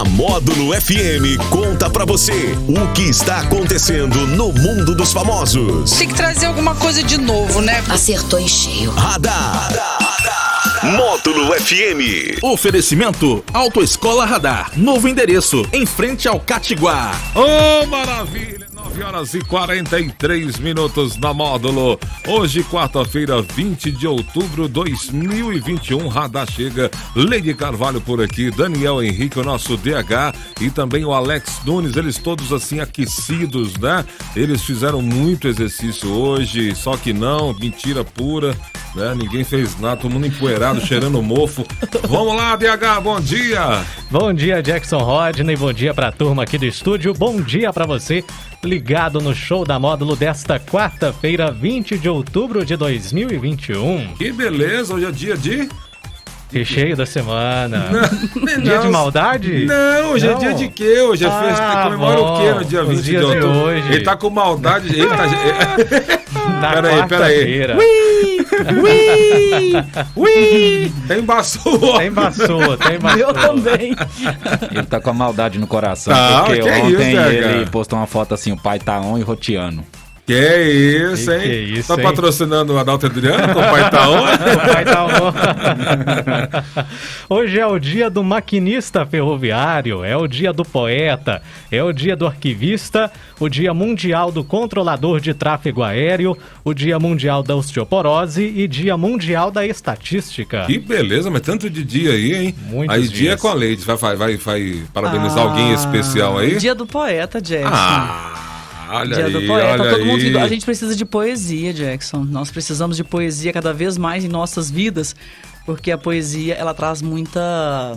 A Módulo FM conta pra você o que está acontecendo no mundo dos famosos. Tem que trazer alguma coisa de novo, né? Acertou em cheio. Radar. Módulo FM. Oferecimento Autoescola Radar. Novo endereço em frente ao Catiguá. Ô, maravilha! 9 horas e 43 minutos na módulo. Hoje, quarta-feira, 20 de outubro de 2021. Radar chega. Lady Carvalho por aqui, Daniel Henrique, o nosso DH, e também o Alex Nunes. Eles todos assim aquecidos, né? Eles fizeram muito exercício hoje, só que não, mentira pura. Né? Ninguém fez nada, todo mundo empoeirado, cheirando mofo. Vamos lá, DH, bom dia! Bom dia, Jackson Rodney, bom dia pra turma aqui do estúdio, bom dia pra você ligado no show da módulo desta quarta-feira, 20 de outubro de 2021. Que beleza, hoje é dia de... Recheio da semana. Não, dia não. de maldade? Não, hoje é Não. dia de quê? Hoje é Ah, festa. Comemora o quê no dia bom, 20 os de dias de outubro? hoje. Ele tá com maldade. Ele tá... Na Peraí, peraí. quarta-feira. Ui! Ui! Tem embaçou. Tem vassoura, tem vassoura. Eu também. Ele tá com a maldade no coração, Ah, porque que é ontem isso, ele postou uma foto assim, o pai tá on e roteando. Que é isso, Que hein? que é isso, tá hein? patrocinando o Adalto Adriano com o pai tá dar um- Hoje é o dia do maquinista ferroviário, é o dia do poeta, é o dia do arquivista, o dia mundial do controlador de tráfego aéreo, o dia mundial da osteoporose e dia mundial da estatística. Que beleza, mas tanto de dia aí, hein? Muitos aí dia é dias. com a Lady. Vai, vai, vai, vai parabenizar alguém especial aí? Dia do poeta, Jackson. Ah, olha Dia aí, do poeta. olha Todo mundo, aí. a gente precisa de poesia, Jackson. Nós precisamos de poesia cada vez mais em nossas vidas, porque a poesia ela traz muita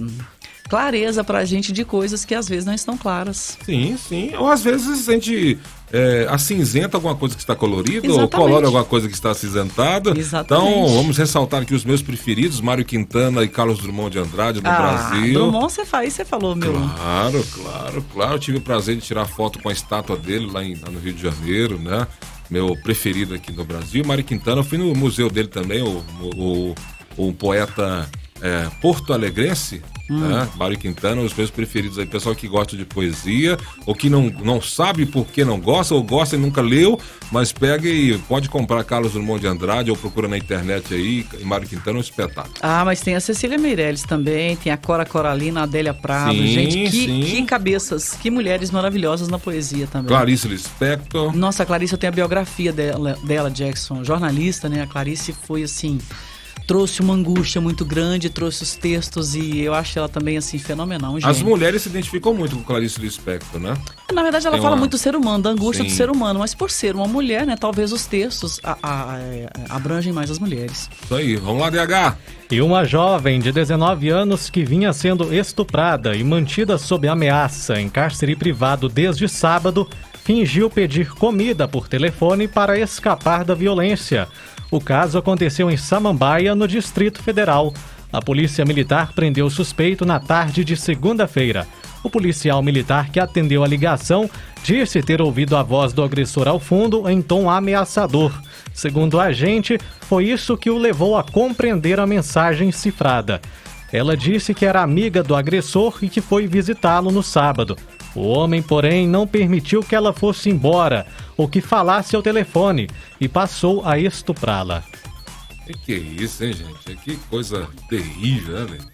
clareza pra gente de coisas que às vezes não estão claras. Sim, sim. Ou às vezes a gente é, acinzenta alguma coisa que está colorida, ou colora alguma coisa que está acinzentada. Exatamente. Então, vamos ressaltar aqui os meus preferidos, Mário Quintana e Carlos Drummond de Andrade, do ah, Brasil. Drummond, você faz, você falou, meu. Claro, claro, claro. Eu tive o prazer de tirar foto com a estátua dele lá, em- lá no Rio de Janeiro, né? Meu preferido aqui no Brasil. Mário Quintana, eu fui no museu dele também, o, o, o- um poeta é, porto-alegrense, né? Mário Quintana, os meus preferidos aí. Pessoal que gosta de poesia, ou que não, não sabe por que não gosta, ou gosta e nunca leu, mas pega e pode comprar Carlos Drummond de Andrade, ou procura na internet aí, e Mário Quintana é um espetáculo. Ah, mas tem a Cecília Meirelles também, tem a Cora Coralina, a Adélia Prado. Sim, gente, que, sim. que cabeças, que mulheres maravilhosas na poesia também. Clarice Lispector. Nossa, a Clarice, eu tenho a biografia dela, dela, Jackson, jornalista, né? A Clarice foi assim, trouxe uma angústia muito grande, trouxe os textos e eu acho ela também assim fenomenal, um As mulheres se identificam muito com Clarice Lispector, né? Na verdade, ela tem fala uma- muito do ser humano, da angústia Sim. do ser humano, mas por ser uma mulher, né? Talvez os textos a- a- a- abrangem mais as mulheres. Isso aí, vamos lá, DH. E uma jovem de 19 anos que vinha sendo estuprada e mantida sob ameaça em cárcere privado desde sábado, fingiu pedir comida por telefone para escapar da violência. O caso aconteceu em Samambaia, no Distrito Federal. A polícia militar prendeu o suspeito na tarde de segunda-feira. O policial militar que atendeu a ligação disse ter ouvido a voz do agressor ao fundo em tom ameaçador. Segundo o agente, foi isso que o levou a compreender a mensagem cifrada. Ela disse que era amiga do agressor e que foi visitá-lo no sábado. O homem, porém, não permitiu que ela fosse embora ou que falasse ao telefone e passou a estuprá-la. Que que é isso, hein, gente? Que coisa terrível, né? velho?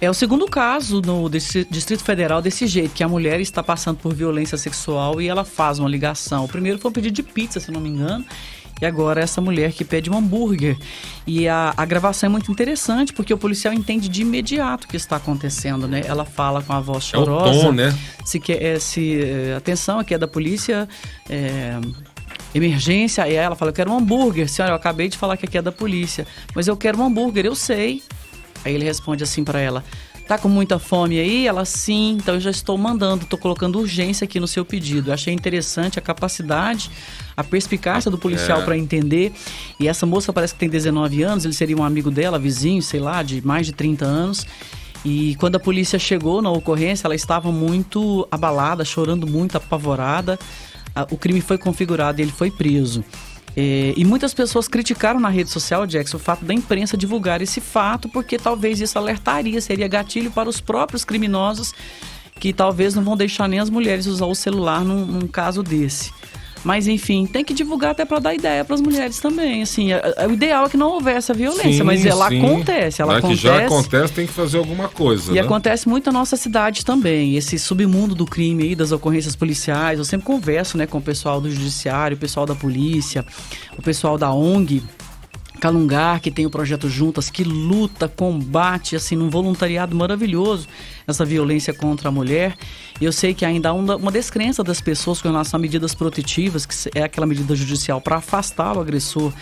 É o segundo caso no Distri- Distrito Federal desse jeito, que a mulher está passando por violência sexual e ela faz uma ligação. O primeiro foi um pedido de pizza, se não me engano. E agora essa mulher que pede um hambúrguer. E a, a gravação é muito interessante, porque o policial entende de imediato o que está acontecendo, né? Ela fala com a voz É o chorosa. tom, né? Se quer, é, se, é, atenção, aqui é da polícia. é, emergência, aí ela fala, eu quero um hambúrguer. Senhora, eu acabei de falar que aqui é da polícia, mas eu quero um hambúrguer, eu sei. Aí ele responde assim pra ela: Tá com muita fome aí? Ela sim, então eu já estou mandando, estou colocando urgência aqui no seu pedido. Eu achei interessante a capacidade, a perspicácia do policial É. pra entender. E essa moça parece que tem 19 anos, ele seria um amigo dela, vizinho, sei lá, de mais de 30 anos. E quando a polícia chegou na ocorrência, ela estava muito abalada, chorando muito, apavorada. O crime foi configurado e ele foi preso. É, e muitas pessoas criticaram na rede social, Jackson, o fato da imprensa divulgar esse fato, porque talvez isso alertaria, seria gatilho para os próprios criminosos que talvez não vão deixar nem as mulheres usar o celular num, num caso desse. Mas enfim, tem que divulgar até para dar ideia para as mulheres também. Assim, é- é- o ideal é que não houvesse a violência, Sim, mas ela sim. acontece, ela Né, acontece. Que já acontece, tem que fazer alguma coisa. E né? acontece muito na nossa cidade também, esse submundo do crime aí, das ocorrências policiais. Eu sempre converso né, com o pessoal do judiciário, o pessoal da polícia, o pessoal da ONG. Calungar, que tem o projeto Juntas, que luta, combate, assim, num voluntariado maravilhoso, essa violência contra a mulher. Eu sei que ainda há uma, descrença das pessoas com relação a medidas protetivas, que é aquela medida judicial para afastar o agressor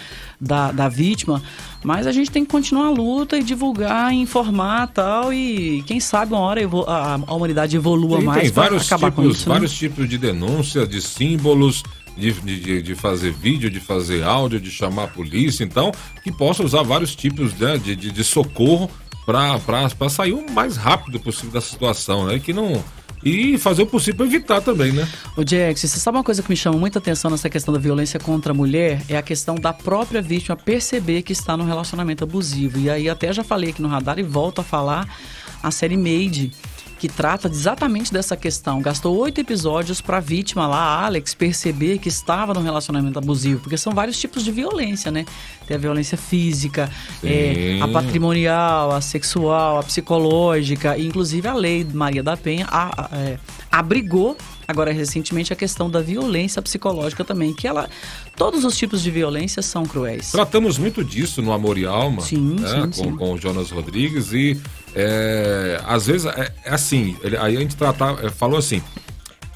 da, da vítima, mas a gente tem que continuar a luta e divulgar, informar tal, e quem sabe uma hora a, a humanidade evolua Tem, mais para acabar com tipos, isso. né? vários tipos de denúncia, de símbolos, de, de, de- fazer vídeo, de fazer áudio, de chamar a polícia, então, que possa usar vários tipos né, de, de, de socorro para sair o mais rápido possível da situação, né? Que não. E fazer o possível para evitar também, né? Ô Jax, você sabe uma coisa que me chama muita atenção nessa questão da violência contra a mulher? É a questão da própria vítima perceber que está num relacionamento abusivo. E aí até já falei aqui no radar e volto a falar a série Made, que trata exatamente dessa questão. Gastou oito episódios para a vítima lá, a Alex, perceber que estava num relacionamento abusivo, porque são vários tipos de violência, né? Tem a violência física, é, a patrimonial, a sexual, a psicológica, e inclusive a lei Maria da Penha a- a- é, abrigou agora recentemente a questão da violência psicológica também, que ela todos os tipos de violência são cruéis. Tratamos muito disso no Amor e Alma, Sim, né, sim, com, sim. com o Jonas Rodrigues, e é, às vezes é, é assim, ele- aí a gente tratar, é, falou assim,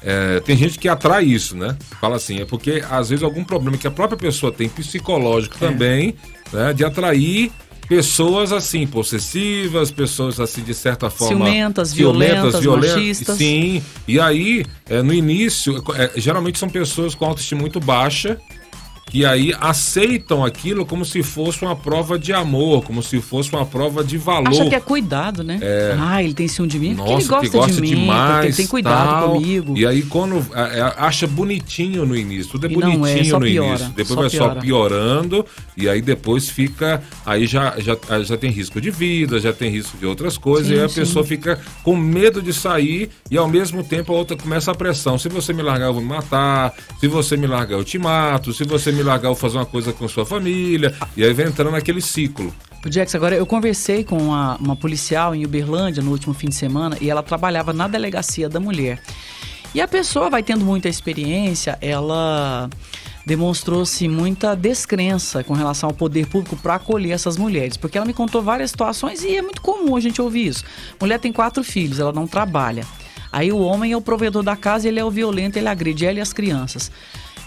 é, tem gente que atrai isso, né? Fala assim, é porque às vezes algum problema que a própria pessoa tem psicológico É. também, né, de atrair pessoas assim, possessivas, pessoas assim de certa forma Ciumentas, violentas, machistas. Sim, e aí é, no início, geralmente são pessoas com autoestima muito baixa que aí aceitam aquilo como se fosse uma prova de amor, como se fosse uma prova de valor. Acha que é cuidado, né? Ah, ele tem ciúme de mim porque ele Nossa, gosta, gosta de mim, demais, ele tem cuidado tal. comigo. E aí quando é, é, acha bonitinho no início, tudo é E é, bonitinho só no piora, início, depois só vai só piora. piorando e aí depois fica, aí já, já, já tem risco de vida, já tem risco de outras coisas Sim, e aí a sim. pessoa fica com medo de sair e ao mesmo tempo a outra começa a pressão. Se você me largar eu vou me matar, se você me largar eu te mato, se você me largar eu vou fazer uma coisa com sua família e aí vai entrando naquele ciclo. O Jax, agora eu conversei com uma, uma policial em Uberlândia no último fim de semana e ela trabalhava na delegacia da mulher. E a pessoa vai tendo muita experiência, ela demonstrou-se muita descrença com relação ao poder público para acolher essas mulheres, porque ela me contou várias situações e é muito comum a gente ouvir isso. Mulher tem quatro filhos, ela não trabalha. Aí o homem é o provedor da casa, ele é o violento, ele agride ela e as crianças.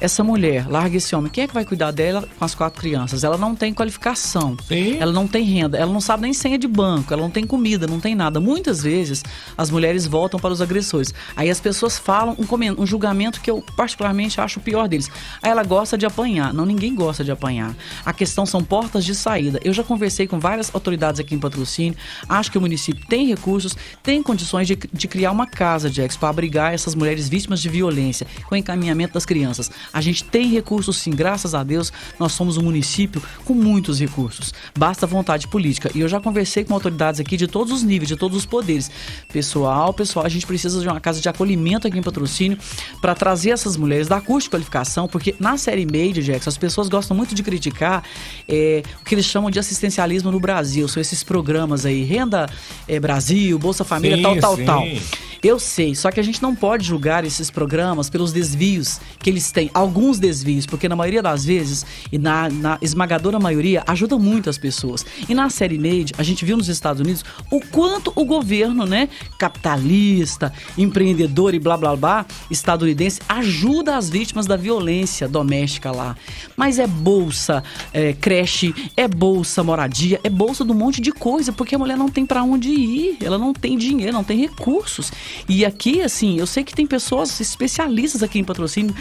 Essa mulher, larga esse homem, quem é que vai cuidar dela com as quatro crianças? Ela não tem qualificação, Sim. ela não tem renda, ela não sabe nem senha de banco, ela não tem comida, não tem nada. Muitas vezes as mulheres voltam para os agressores. Aí as pessoas falam um, um julgamento que eu particularmente acho o pior deles. Aí ela gosta de apanhar. Não, ninguém gosta de apanhar. A questão são portas de saída. Eu já conversei com várias autoridades aqui em patrocínio. Acho que o município tem recursos, tem condições de, de criar uma casa, Jax, para abrigar essas mulheres vítimas de violência, com encaminhamento das crianças. A gente tem recursos sim, graças a Deus, nós somos um município com muitos recursos. Basta vontade política. E eu já conversei com autoridades aqui de todos os níveis, de todos os poderes. Pessoal, pessoal, a gente precisa de uma casa de acolhimento aqui em patrocínio para trazer essas mulheres da curso de qualificação, porque na série Made, Jackson, as pessoas gostam muito de criticar é, o que eles chamam de assistencialismo no Brasil. São esses programas aí, Renda é, Brasil, Bolsa Família, Sim, tal, tal, sim. tal. Eu sei, só que a gente não pode julgar esses programas pelos desvios que eles têm. Alguns desvios, porque na maioria das vezes, e na, na esmagadora maioria, ajuda muito as pessoas. E na série Made, a gente viu nos Estados Unidos o quanto o governo, né, capitalista, empreendedor e blá blá blá, estadunidense, ajuda as vítimas da violência doméstica lá. Mas é bolsa, é creche, é bolsa moradia, é bolsa de um monte de coisa, porque a mulher não tem pra onde ir, ela não tem dinheiro, não tem recursos. E aqui, assim, eu sei que tem pessoas especialistas aqui em patrocínio,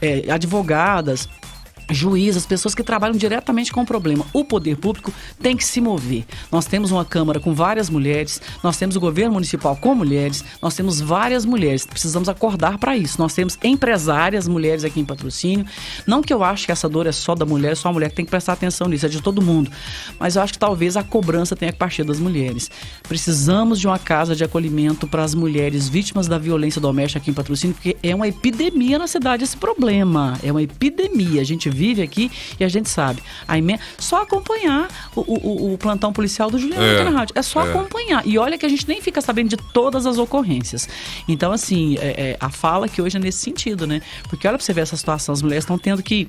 é, advogadas, juiz, as pessoas que trabalham diretamente com o problema. O poder público tem que se mover. Nós temos uma Câmara com várias mulheres, nós temos o governo municipal com mulheres, nós temos várias mulheres. Precisamos acordar para isso. Nós temos empresárias mulheres aqui em patrocínio. Não que eu acho que essa dor é só da mulher, só a mulher que tem que prestar atenção nisso, é de todo mundo. Mas eu acho que talvez a cobrança tenha que partir das mulheres. Precisamos de uma casa de acolhimento para as mulheres vítimas da violência doméstica aqui em patrocínio, porque é uma epidemia na cidade esse problema. É uma epidemia. A gente vive aqui e a gente sabe. A emenda, só acompanhar o, o, o plantão policial do Juliano É, na rádio. É só é. acompanhar. E olha que a gente nem fica sabendo de todas as ocorrências. Então, assim, é- é, a fala que hoje é nesse sentido, né? Porque olha pra você ver essa situação, as mulheres estão tendo que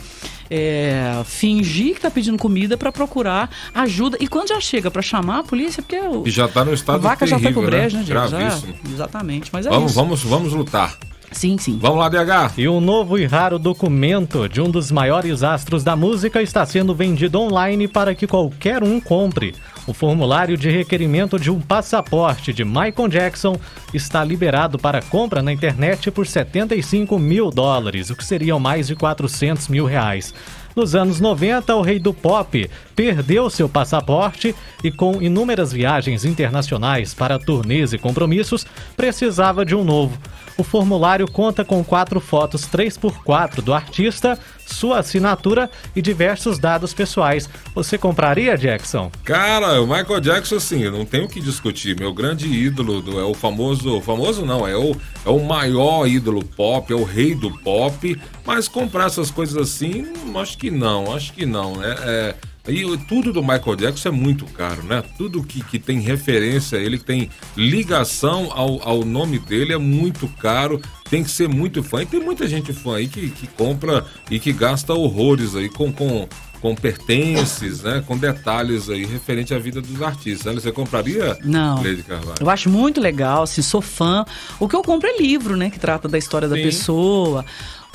é, fingir que tá pedindo comida para procurar ajuda. E quando já chega para chamar a polícia, porque o, E já tá no a estado vaca já foi pro terrível, brejo, né, Diego? Já- Gravíssimo. exatamente. Mas é Vamos, isso. vamos, vamos lutar. Sim, sim. Vamos lá, DH. E um novo e raro documento de um dos maiores astros da música está sendo vendido online para que qualquer um compre. O formulário de requerimento de um passaporte de Michael Jackson está liberado para compra na internet por 75 mil dólares, o que seriam mais de 400 mil reais. Nos anos 90, o rei do pop perdeu seu passaporte e, com inúmeras viagens internacionais para turnês e compromissos, precisava de um novo. O formulário conta com quatro fotos 3x4 do artista, sua assinatura e diversos dados pessoais. Você compraria, Jackson? Cara, o Michael Jackson, assim, eu não tenho o que discutir. Meu grande ídolo do- é o famoso. Famoso não, é o, é o maior ídolo pop, é o rei do pop. Mas comprar essas coisas assim, acho que não, acho que não. né? É, e tudo do Michael Jackson é muito caro, né? Tudo que, que tem referência a ele, que tem ligação ao, ao nome dele, é muito caro. Tem que ser muito fã. E tem muita gente fã aí que, que compra e que gasta horrores aí com, com, com pertences, né? Com detalhes aí referente à vida dos artistas. né? Você compraria, Não. Lady Carvalho? Eu acho muito legal, assim, sou fã. O que eu compro é livro, né? Que trata da história da Sim. pessoa.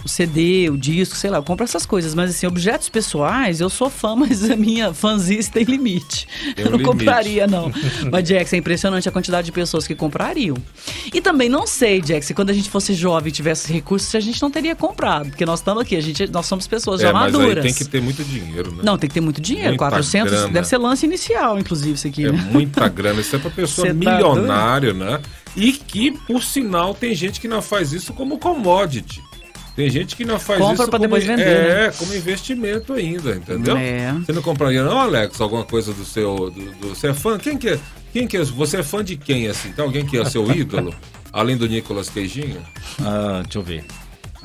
O CD, o disco, sei lá, eu compro essas coisas. Mas, assim, objetos pessoais, eu sou fã, mas a minha fanzice tem limite. Eu um não limite. compraria, não. mas, Jax, é impressionante a quantidade de pessoas que comprariam. E também não sei, Jax, se quando a gente fosse jovem e tivesse recursos, a gente não teria comprado. Porque nós estamos aqui, a gente, nós somos pessoas já É, aí maduras. tem que ter muito dinheiro, né? Não, tem que ter muito dinheiro. Muita 400 grana. deve ser lance inicial, inclusive, isso aqui, É né? muita grana. Isso é pra pessoa Cê tá milionária, né? E que, por sinal, tem gente que não faz isso como commodity. Tem gente que não faz Compra isso pra como, depois vender, É, né? como investimento ainda, entendeu? É. Você não compraria não, Alex, alguma coisa do seu... Do, do- você é fã? Quem que é? Quem que é? Você é fã de quem, assim? Tem alguém que é seu ídolo? Além do Nicolas Queijinho? Ah, deixa eu ver.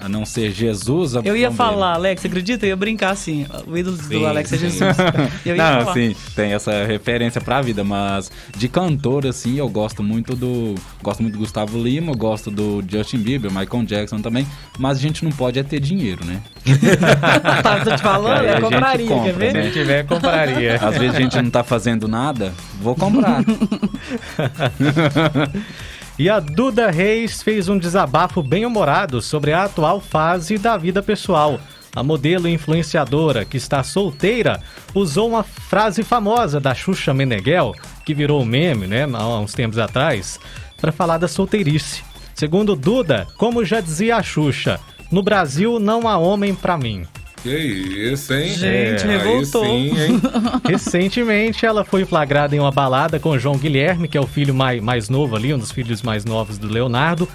A não ser Jesus. Eu ia falar, Alex, acredita? Eu ia brincar assim. O ídolo Sim, do Alex é sim. Jesus. Eu ia Não, falar. sim, tem essa referência pra vida, mas de cantor, assim, eu gosto muito do. Gosto muito do Gustavo Lima, gosto do Justin Bieber, Michael Jackson também, mas a gente não pode é ter dinheiro, né? tá, tô te falando, eu gente compraria, quer compra, ver? né? Se tiver, compraria. Às vezes a gente não tá fazendo nada, vou comprar. E a Duda Reis fez um desabafo bem-humorado sobre a atual fase da vida pessoal. A modelo influenciadora que está solteira usou uma frase famosa da Xuxa Meneghel, que virou meme, né, há uns tempos atrás, para falar da solteirice. Segundo Duda, como já dizia a Xuxa, no Brasil não há homem pra mim. Que isso, hein? Gente, Aí revoltou. sim, hein? Recentemente, ela foi flagrada em uma balada com o João Guilherme, que é o filho mais, mais novo ali, um dos filhos mais novos do Leonardo.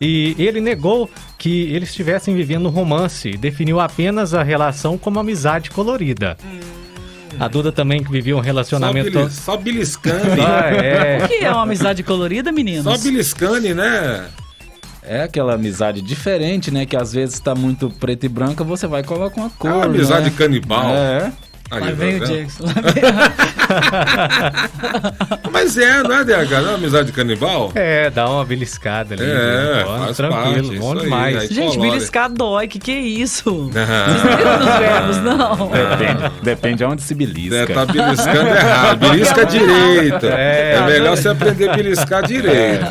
E ele negou que eles estivessem vivendo um romance e definiu apenas a relação como amizade colorida. A Duda também que vivia um Só, relacionamento. belis, só beliscane. Ah, é. O que é uma amizade colorida, meninos? Só beliscane, né? É aquela amizade diferente, né? Que às vezes tá muito preto e branca, você vai colocar uma cor. É uma amizade né? canibal. É. Aí, Lá tá vem o? Jackson. Lá vem... Mas é, não é, DH? Não é amizade canibal? É, dá uma beliscada ali. É, faz tranquilo, parte, bom isso aí, demais. aí- Gente, Colore. beliscar dói, que que é isso? Não. Verbos, não. Depende, depende aonde se belisca. É, tá beliscando errado. Belisca direito. É. É, melhor você aprender a beliscar direito.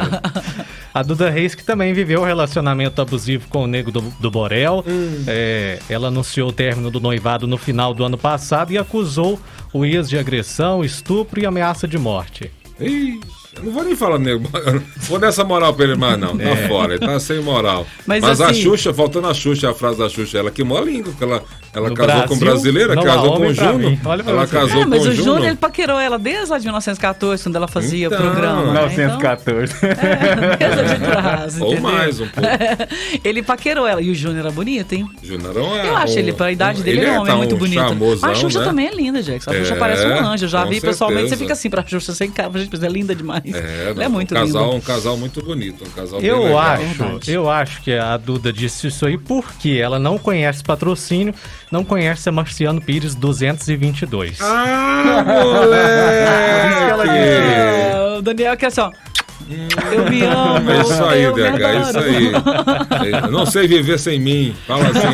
A Duda Reis, que também viveu um relacionamento abusivo com o nego do, do Borel. É, ela anunciou o término do noivado no final do ano passado e acusou o ex de agressão, estupro e ameaça de morte. Ih, eu não vou nem falar, nego. Vou dar essa moral pra ele mais, não. Tá fora, ele tá sem moral. Mas Mas, a assim- Xuxa, faltando a Xuxa, a frase da Xuxa, ela queimou a língua, porque ela, Ela No casou com Brasil, brasileira? não há casou com o. Olha pra Ela casou É, mas com o o Júnior, Juno? ele paquerou ela desde lá de 1914, quando ela fazia Então, programa. né? 1914. Então, é, desde de trás, Ou mais um pouco. ele paquerou ela. E o Júnior era bonito, hein? Júnior é Eu acho um- ele, pra idade dele, ele é um homem tá muito um bonito. charmosão, a Xuxa né? também é linda, Jackson. A Xuxa É, parece um anjo. Eu já com vi pessoalmente, você certeza. fica assim pra Xuxa sem cara. Gente, mas é linda demais. É, Ela é muito um casal, linda. um casal muito bonito, um casal bem Eu legal. acho, eu acho que a Duda disse isso aí porque ela não conhece patrocínio, não conhece a Marciano Pires 222. Ah, moleque! O Daniel quer assim, ó. Eu me amo. É isso aí, DH, é isso aí. Eu não sei viver sem mim. Fala assim.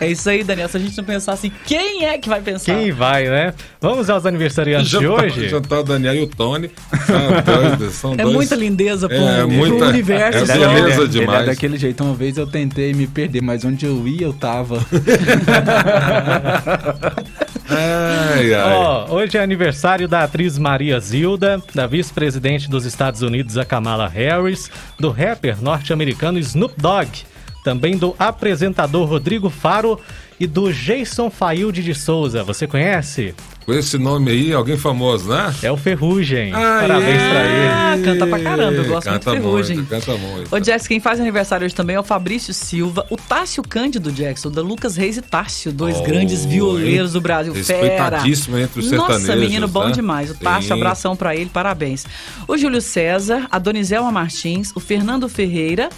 É isso aí, Daniel. Se a gente não pensar assim, quem é que vai pensar? Quem vai, né? Vamos aos aniversariantes de hoje? Jantar o Daniel e o Tony. Tá doido, são É dois. muita lindeza pro, É, pro muita- universo. é beleza ele, é, ele demais. é daquele jeito. Uma vez eu tentei me perder, mas onde eu ia, eu tava. Ai, ai. Ó, hoje é aniversário da atriz Maria Zilda, da vice-presidente dos Estados Unidos, a Kamala Harris, do rapper norte-americano Snoop Dogg, também do apresentador Rodrigo Faro e do Jason Failde de Souza. Você conhece? Com esse nome aí, alguém famoso, né? É o Ferrugem. Ai, Parabéns pra ele. Ah, canta pra caramba, eu gosto canta muito de Ferrugem. Muito, canta muito. Ô, Jackson, quem faz aniversário hoje também é o Fabrício Silva, o Tássio Cândido Jackson, da Lucas Reis e Tássio, dois Oh, grandes violeiros do Brasil. Fera. Respeitadíssimo entre os Nossa, sertanejos, menino bom né? demais. O Tássio, Sim. abração pra ele, parabéns. O Júlio César, a Donizelma Martins, o Fernando Ferreira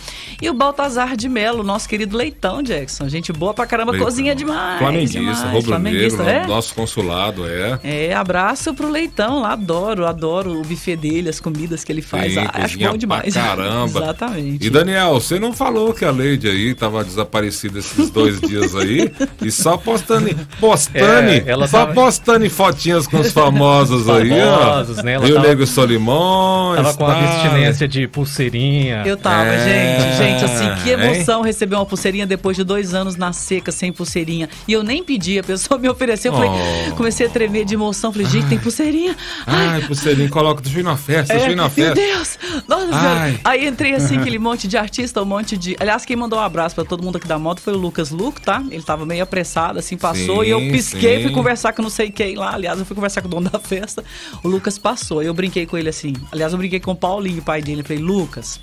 e o Baltazar de Melo, nosso querido Leitão, Jackson. Gente boa pra caramba, Leitão. cozinha demais. Flamenguista, demais. Flamenguista, é? nosso consulado, é. É, abraço pro Leitão, lá adoro, adoro o buffet dele, as comidas que ele faz. Sim, Ah, acho bom demais. pra caramba. Exatamente. E Daniel, você não falou que a Leide aí tava desaparecida esses dois dias aí e só postando, postando, É, ela só tava- postando fotinhas com os famosos aí, ó. Famosos, né? Ela E o Nego Solimões. Tava com a vestinência de pulseirinha. Eu tava, É, gente. Gente, assim, que hein? emoção receber uma pulseirinha depois de dois anos na seca, sem pulseirinha. E eu nem pedi, a pessoa me ofereceu. Eu falei, Oh. comecei a tremer de emoção. Falei, gente, tem pulseirinha. Ai, Ai, pulseirinho, coloca, deixa eu ir na festa, deixa eu ir na meu festa. Deus! Nossa Ai. senhora! Aí entrei assim, aquele monte de artista, um monte de. Aliás, quem mandou um abraço pra todo mundo aqui da moto foi o Lucas Luco, tá? Ele tava meio apressado, assim, passou. Sim, e eu pisquei, sim. fui conversar com não sei quem lá. Aliás, eu fui conversar com o dono da festa. O Lucas passou. Eu brinquei com ele assim. Aliás, eu brinquei com o Paulinho, pai dele. Eu falei, Lucas.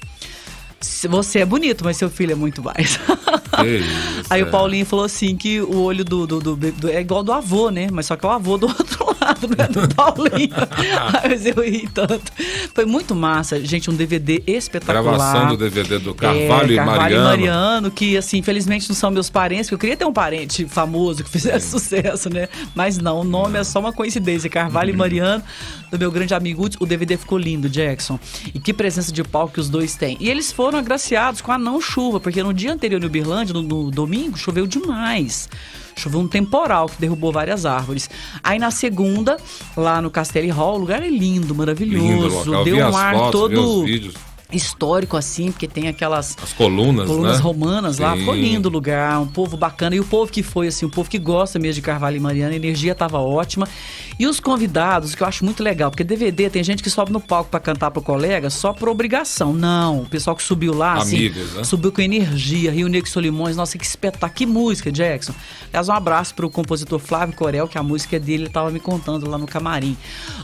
Você é bonito, mas seu filho é muito mais. Isso, Aí é. o Paulinho falou assim que o olho do, do, do, do- é igual do avô, né? Mas só que é o avô do outro lado, não é do Paulinho. Mas eu ri tanto. Foi muito massa, gente, um DVD espetacular. Gravação do DVD do Carvalho É, e Carvalho Mariano. e Mariano, que assim, infelizmente não são meus parentes, porque eu queria ter um parente famoso que fizesse sucesso, né? Mas não, o nome é só uma coincidência. Carvalho e Mariano, do meu grande amigo Hudson. O DVD ficou lindo, Jackson. E que presença de palco que os dois têm. E eles foram agraciados com a não chuva, porque no dia anterior no Uberlândia, no, no domingo, choveu demais. Choveu um temporal que derrubou várias árvores. Aí na segunda, lá no Castelli Hall, o lugar é lindo, maravilhoso. Lindo local. Deu um ar fotos, todo histórico assim, porque tem aquelas as colunas, colunas né? romanas lá, Sim. ficou lindo o lugar, um povo bacana. E o povo que foi, assim, o povo que gosta mesmo de Carvalho e Mariana, a energia tava ótima. E os convidados, que eu acho muito legal, porque DVD tem gente que sobe no palco pra cantar pro colega só por obrigação. Não, o pessoal que subiu lá, assim, Amigos, né? subiu com energia, Rio Negro Solimões, nossa, que espetáculo, que música, Jackson. Aliás, um abraço pro compositor Flávio Corel, que a música é dele, ele tava me contando lá no camarim.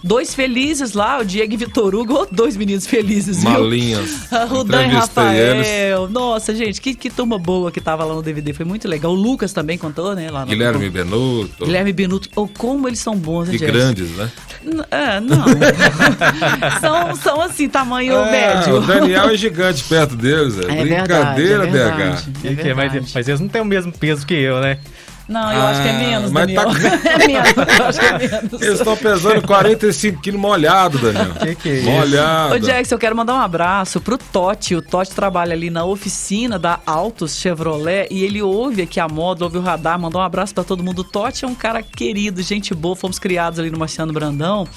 Dois felizes lá, o Diego e Vitor Hugo, dois meninos felizes, viu? Dan e Entrevistei eles. Rafael. Nossa, gente, que, que turma boa que tava lá no DVD. Foi muito legal. O Lucas também contou, né? Lá no, Guilherme Benuto. Guilherme Benuto. Oh, como eles são bons, né, E grandes, né? N- É, não. são, são assim, tamanho É, médio. o Daniel é gigante perto deles. É, É Brincadeira, verdade, é DH. verdade, é Que que é? mas, verdade. mas eles não têm o mesmo peso que eu, né? Não, eu acho que é Ah, menos, mas Daniel. tá- é menos, eu acho que é menos. Eles estão pesando 45 quilos molhado, Daniel. Que que é isso? Molhado. Ô, Jackson, eu quero mandar um abraço pro Totti. O Totti trabalha ali na oficina da Autos Chevrolet e ele ouve aqui a moda, ouve o radar, mandar um abraço pra todo mundo. O Totti é um cara querido, gente boa, fomos criados ali no Marciano Brandão.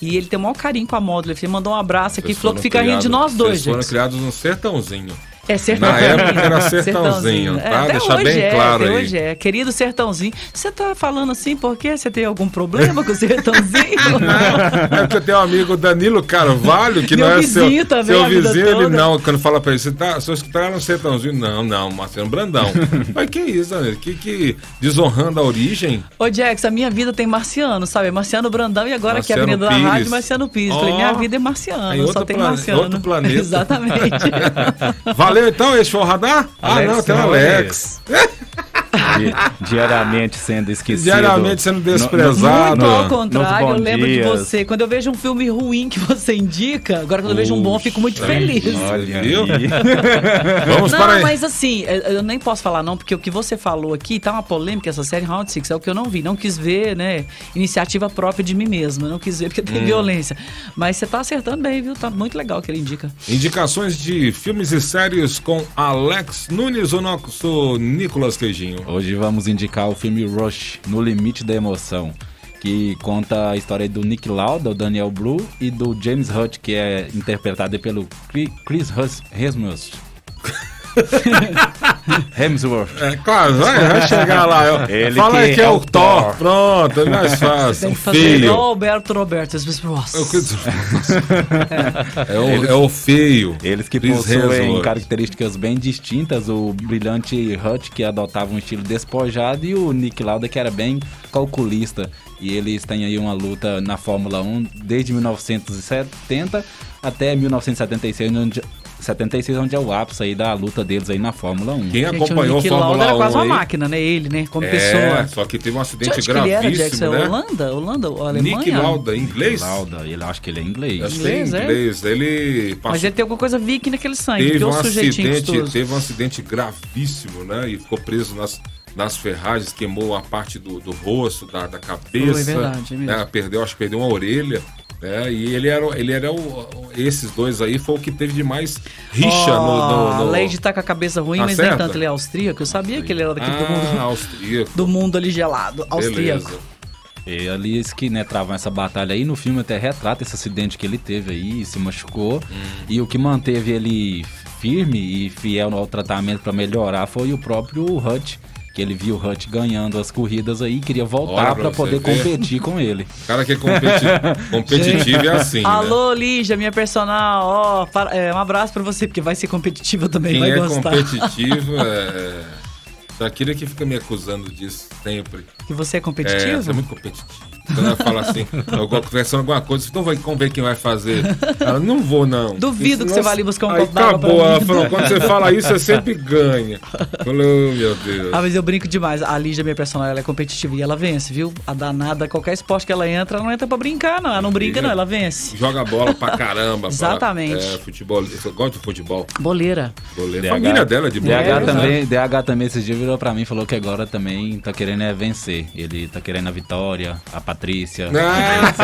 E ele tem o maior carinho com a módulo. Ele mandou um abraço aqui, Vocês falou que fica rindo de nós dois, Vocês foram criados num sertãozinho. É sertãozinho. Na época era sertãozinho, tá? até Deixar hoje bem é, claro até aí. hoje é. Querido sertãozinho. Você tá falando assim porque você tem algum problema com o sertãozinho? É porque eu tenho um amigo Danilo Carvalho, que Meu não é vizinho seu, também, seu vizinho, ele toda. não, quando fala pra ele, você tá, você tá no sertãozinho? Não, não, Marcelo Brandão. Mas que isso, Danilo? Que, que desonrando a origem? Ô, Jax, a minha vida tem marciano, sabe? Marciano Brandão e agora aqui a Marciano Avenida da. Rádio, Marciano Pires. Falei, Ó, minha vida é marciano, só tem plane- marciano. outro planeta. Exatamente. Valeu então, esse foi o radar? ah, Alex não, tem o Alex. Di- Diariamente sendo esquecido. Diariamente sendo No- desprezado. Muito ao contrário, eu lembro de dias. você. Quando eu vejo um filme ruim que você indica, agora quando eu vejo um bom, eu fico muito feliz. Olha Viu? aí. Vamos Não, para aí. mas assim, eu eu nem posso falar não, porque o que você falou aqui tá uma polêmica, essa série Round Six, é o que eu não vi. Não quis ver, né, iniciativa própria de mim mesma. Não quis ver porque Hum. tem violência. Mas você tá acertando bem, viu? Tá muito legal o que ele indica. Indicações de filmes e séries com Alex Nunes, o nosso Nicolas Queijinho. Hoje vamos indicar o filme Rush, No Limite da Emoção, que conta a história do Nick Lauda, o Daniel Blue, e do James Hutt, que é interpretado pelo Chris Hus-. Hemsworth. É claro, vai, vai chegar lá. Eu- Ele Fala aí que que é é o Thor. Thor. Pronto, é mais fácil. Tem O que fazer feio. igual o Alberto Roberto. Nossa. É o, que- é o, é o feio. Eles que Chris possuem Hemsworth. características bem distintas, o brilhante Hutt, que adotava um estilo despojado, e o Nick Lauda, que era bem calculista. E eles têm aí uma luta na Fórmula 1 desde 1970 até 1976, onde, 76, onde é o ápice aí da luta deles aí na Fórmula 1. Quem Gente, acompanhou o a Nick Lauda Fórmula era 1 quase uma aí, máquina, né? Ele, né? Como É, pessoa. só que teve um De acidente onde que ele era, Jackson? gravíssimo, né? Holanda? Holanda Alemanha? Nick Lauda, inglês? Lauda, ele acho que ele é inglês. Acho que é Inglês, é? inglês. Ele passou Mas ele tem alguma coisa viking naquele sangue, teve um o sujeitinho acidente, gostoso. teve um acidente gravíssimo, né? E ficou preso nas, nas ferragens, queimou a parte do, do rosto, da, da cabeça. Foi verdade, é mesmo. né? Perdeu, acho que perdeu uma orelha. Né? E ele era, ele era o, esses dois aí foi o que teve de mais richa Ó, no, no, no... A Lady tá com a cabeça ruim, mas Acerta? nem tanto. Ele é austríaco. Eu sabia que ele era daquele do Ah, mundo, austríaco. do mundo ali gelado. Austríaco. Beleza. E eles que né, travam essa batalha aí, no filme até retrata esse acidente que ele teve aí, se machucou. E o que manteve ele firme e fiel ao tratamento para melhorar foi o próprio Hut. Que ele viu o Hut ganhando as corridas aí e queria voltar pra para poder ver. competir com ele. O cara que é competi- competitivo é assim, né? Alô, Lígia, minha personal. Ó, para- é, um abraço pra você, porque vai ser competitiva também, Quem vai é gostar. competitivo é... Shakira que fica me acusando disso sempre. Que você é É, competitivo? você é muito competitivo. Quando ela fala assim, eu vou conversando alguma coisa, então vai, ver quem vai fazer. Ela, não vou, não. Duvido que você vai ali buscar um Aí copo d'água acabou, ela falou, quando você fala isso, você sempre ganha. Falou, meu Deus. Ah, mas eu brinco demais. A Lígia, minha personal, ela é competitiva e ela vence, viu? A danada, qualquer esporte que ela entra, ela não entra pra brincar, não. Ela não brinca, não, ela vence. Joga bola pra caramba. Exatamente. Pra, é, futebol, eu gosto de futebol. Boleira. Goleiro. Família dela é de bola. DH né? também, DH também esses dias virou pra mim e falou que agora também tá querendo é vencer. Ele tá querendo a vitória, a Patrícia. Ah!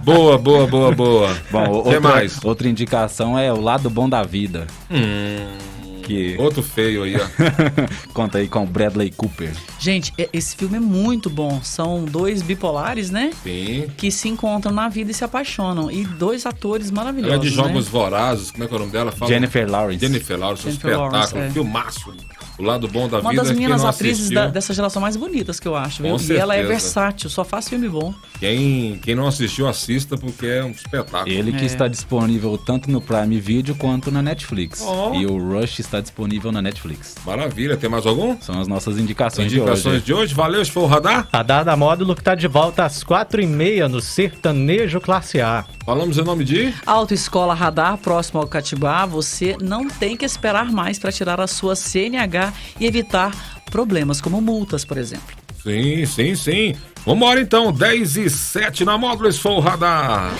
boa, boa, boa, boa. Bom, que outra, mais? outra indicação é o lado bom da vida. Hum, Que outro feio aí, ó. conta aí com o Bradley Cooper. Gente, esse filme é muito bom. São dois bipolares, né? Sim. Que se encontram na vida e se apaixonam. E dois atores maravilhosos. Ela é de Jogos né? Vorazes, como é que é o nome dela? Fala. Jennifer Lawrence. Jennifer Lawrence, um Jennifer espetáculo, Lawrence, é. filmaço. O lado bom da Uma vida das é meninas atrizes da- dessa geração mais bonitas que eu acho, viu? E ela é versátil, só faz filme bom. Quem, quem não assistiu, assista, porque é um espetáculo. Ele que É. está disponível tanto no Prime Video quanto na Netflix. Oh. E o Rush está disponível na Netflix. Maravilha. Tem mais algum? São as nossas indicações, Indicações de hoje. de hoje. Valeu, esse foi o Radar. Radar da Módulo que tá de volta às quatro e meia no Sertanejo Classe A. Falamos em nome de... Autoescola Radar, próximo ao Catibá, você não tem que esperar mais para tirar a sua CNH e evitar problemas como multas, por exemplo. Sim, sim, sim. Vambora então, 10 e 7 na módulo, foi o Radar.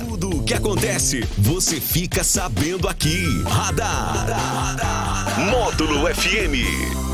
Tudo o que acontece, você fica sabendo aqui. Radar. Módulo FM.